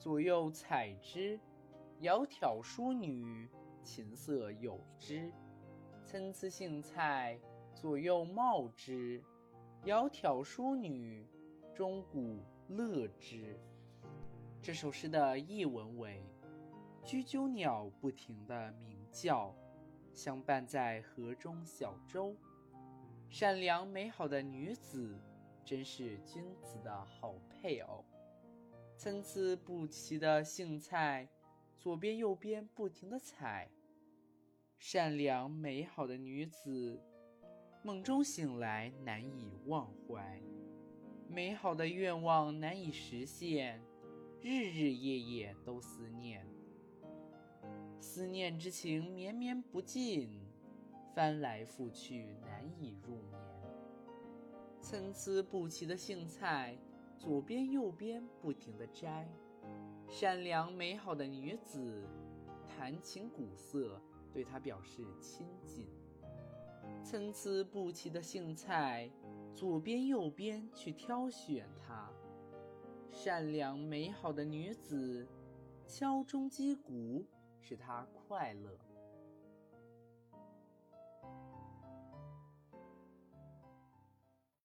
左右采之。窈窕淑女，琴瑟友之。参差荇菜，左右芼之。窈窕淑女，钟鼓乐之。这首诗的译文为：雎鸠鸟不停地鸣叫，相伴在河中小舟。善良美好的女子，真是君子的好配偶。参差不齐的荇菜，左边右边不停地采。善良美好的女子，梦中醒来难以忘怀，美好的愿望难以实现，日日夜夜都思念，思念之情绵绵不尽，翻来覆去难以入眠。参差不齐的荇菜。左边右边不停地摘，善良美好的女子弹琴鼓瑟，对他表示亲近。参差不齐的荇菜，左边右边去挑选它。善良美好的女子敲钟击鼓，使他快乐。